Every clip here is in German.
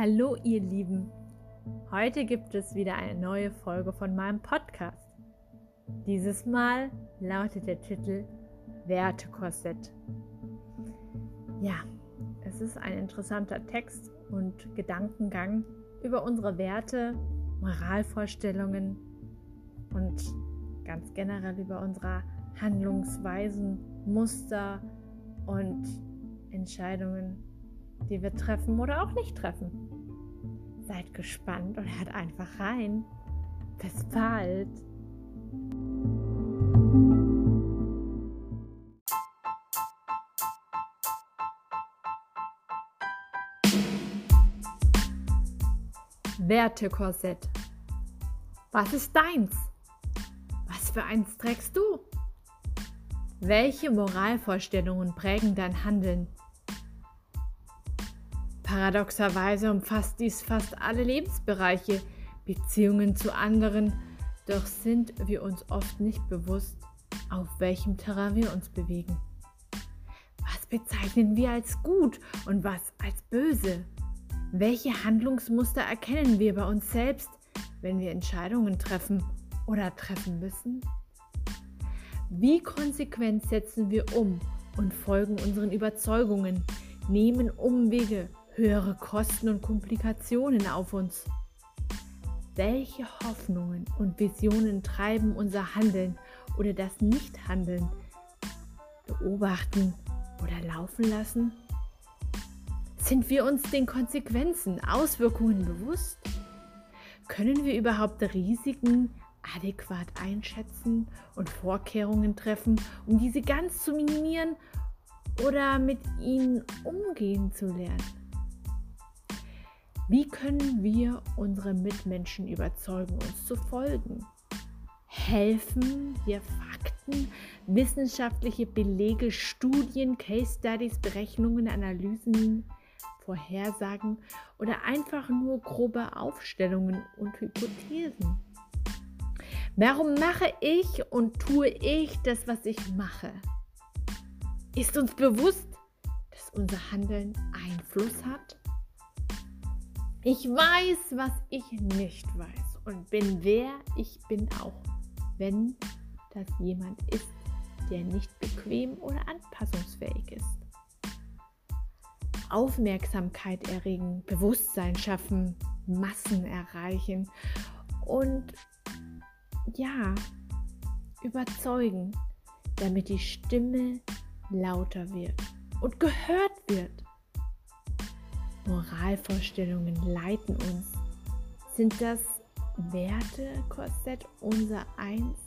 Hallo ihr Lieben, heute gibt es wieder eine neue Folge von meinem Podcast. Dieses Mal lautet der Titel Wertekorsett. Ja, es ist ein interessanter Text und Gedankengang über unsere Werte, Moralvorstellungen und ganz generell über unsere Handlungsweisen, Muster und Entscheidungen, die wir treffen oder auch nicht treffen. Seid gespannt und hört einfach rein. Bis bald. Wertekorsett. Was ist deins? Was für eins trägst du? Welche Moralvorstellungen prägen dein Handeln? Paradoxerweise umfasst dies fast alle Lebensbereiche, Beziehungen zu anderen, doch sind wir uns oft nicht bewusst, auf welchem Terrain wir uns bewegen. Was bezeichnen wir als gut und was als böse? Welche Handlungsmuster erkennen wir bei uns selbst, wenn wir Entscheidungen treffen oder treffen müssen? Wie konsequent setzen wir um und folgen unseren Überzeugungen, nehmen Umwege, höhere Kosten und Komplikationen auf uns? Welche Hoffnungen und Visionen treiben unser Handeln oder das Nichthandeln? Beobachten oder laufen lassen? Sind wir uns den Konsequenzen, Auswirkungen bewusst? Können wir überhaupt Risiken adäquat einschätzen und Vorkehrungen treffen, um diese ganz zu minimieren oder mit ihnen umgehen zu lernen? Wie können wir unsere Mitmenschen überzeugen, uns zu folgen? Helfen wir Fakten, wissenschaftliche Belege, Studien, Case Studies, Berechnungen, Analysen, Vorhersagen oder einfach nur grobe Aufstellungen und Hypothesen? Warum mache ich und tue ich das, was ich mache? Ist uns bewusst, dass unser Handeln Einfluss hat? Ich weiß, was ich nicht weiß und bin wer ich bin auch, wenn das jemand ist, der nicht bequem oder anpassungsfähig ist. Aufmerksamkeit erregen, Bewusstsein schaffen, Massen erreichen und ja, überzeugen, damit die Stimme lauter wird und gehört wird. Moralvorstellungen leiten uns. Sind das Wertekorsett unser Eins?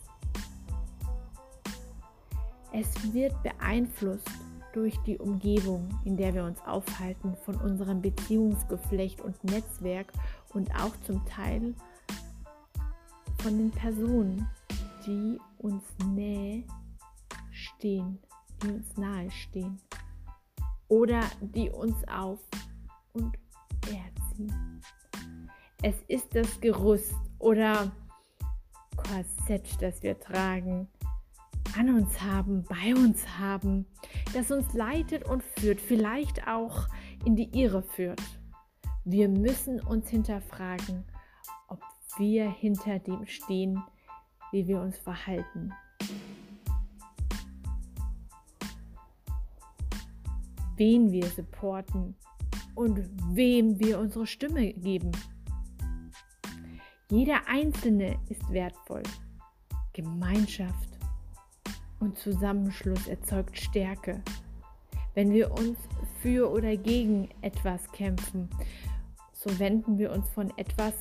Es wird beeinflusst durch die Umgebung, in der wir uns aufhalten, von unserem Beziehungsgeflecht und Netzwerk und auch zum Teil von den Personen, die uns nähe stehen, die uns nahe stehen oder die uns auf und erziehen. Es ist das Gerüst oder Korsett, das wir tragen, an uns haben, bei uns haben, das uns leitet und führt, vielleicht auch in die Irre führt. Wir müssen uns hinterfragen, wir hinter dem stehen, wie wir uns verhalten. Wen wir supporten und wem wir unsere Stimme geben. Jeder Einzelne ist wertvoll. Gemeinschaft und Zusammenschluss erzeugt Stärke. Wenn wir uns für oder gegen etwas kämpfen, so wenden wir uns von etwas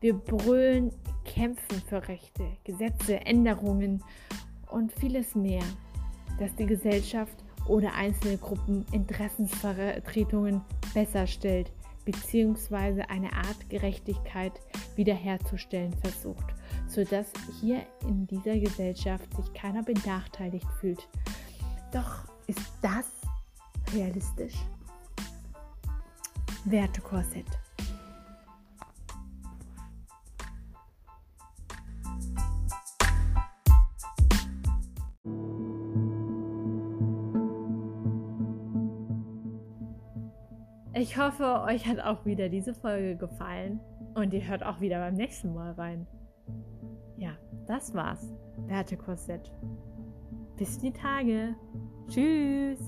Wir brüllen kämpfen für Rechte, Gesetze, Änderungen und vieles mehr, das die Gesellschaft oder einzelne Gruppen Interessensvertretungen besser stellt bzw. eine Art Gerechtigkeit wiederherzustellen versucht, sodass hier in dieser Gesellschaft sich keiner benachteiligt fühlt. Doch ist das realistisch? Wertekorsett. Ich hoffe, euch hat auch wieder diese Folge gefallen und ihr hört auch wieder beim nächsten Mal rein. Ja, das war's. Werte Korsett. Bis die Tage. Tschüss.